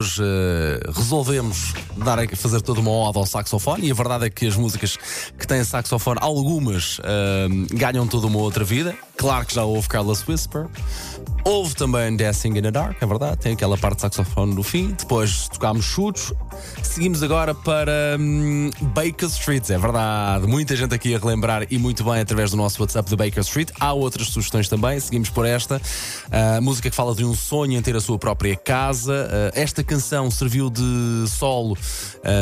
Hoje uh, resolvemos dar, fazer toda uma ode ao saxofone e a verdade é que as músicas que têm saxofone, algumas uh, ganham toda uma outra vida. Claro que já houve Carlos Whisper, houve também Dancing in the Dark, é verdade, tem aquela parte de saxofone no fim. Depois tocámos chutos. Seguimos agora para um, Baker Street, é verdade. Muita gente aqui a relembrar e muito bem através do nosso WhatsApp de Baker Street. Há outras sugestões também, seguimos por esta. Uh, música que fala de um sonho em ter a sua própria casa. esta canção serviu de solo,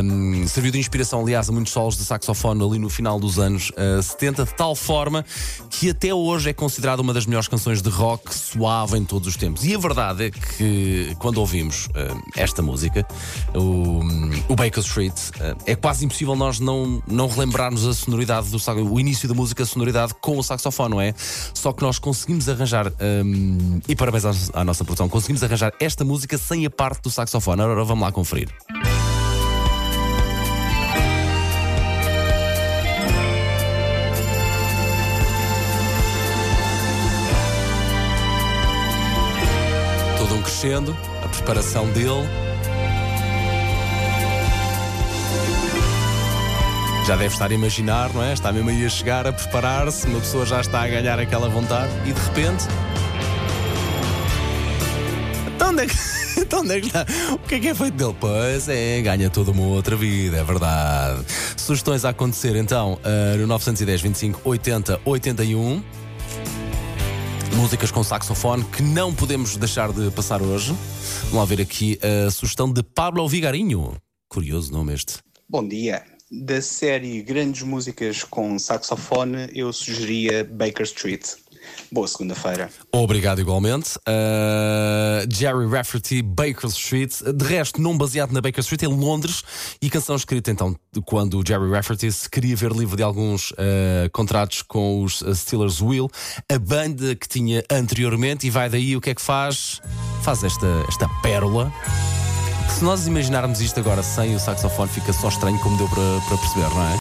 um, serviu de inspiração, aliás, a muitos solos de saxofone ali no final dos anos uh, 70, de tal forma que até hoje é considerada uma das melhores canções de rock suave em todos os tempos. E a verdade é que quando ouvimos uh, esta música, o, o Baker Street, uh, é quase impossível nós não, não relembrarmos a sonoridade do o início da música, a sonoridade com o saxofone, não é? Só que nós conseguimos arranjar, um, e parabéns à, à nossa produção, conseguimos arranjar esta música sem a parte do saxofone. Agora vamos lá conferir. Crescendo, a preparação dele. Já deve estar a imaginar, não é? Está mesmo aí a chegar, a preparar-se, uma pessoa já está a ganhar aquela vontade e de repente. Então onde é que. então onde é que está? O que é que é feito dele? Pois é, ganha toda uma outra vida, é verdade. Sugestões a acontecer então uh, no 910 25 80 81. Músicas com saxofone que não podemos deixar de passar hoje. Vamos lá ver aqui a sugestão de Pablo Vigarinho. Curioso nome este. Bom dia. Da série Grandes Músicas com Saxofone, eu sugeria Baker Street. Boa segunda-feira. Obrigado igualmente. Uh, Jerry Rafferty, Baker Street. De resto, não baseado na Baker Street, em Londres. E canção escrita então quando o Jerry Rafferty se queria ver livre de alguns uh, contratos com os Steelers Wheel, a banda que tinha anteriormente. E vai daí o que é que faz? Faz esta, esta pérola. Se nós imaginarmos isto agora sem o saxofone, fica só estranho, como deu para, para perceber, não é?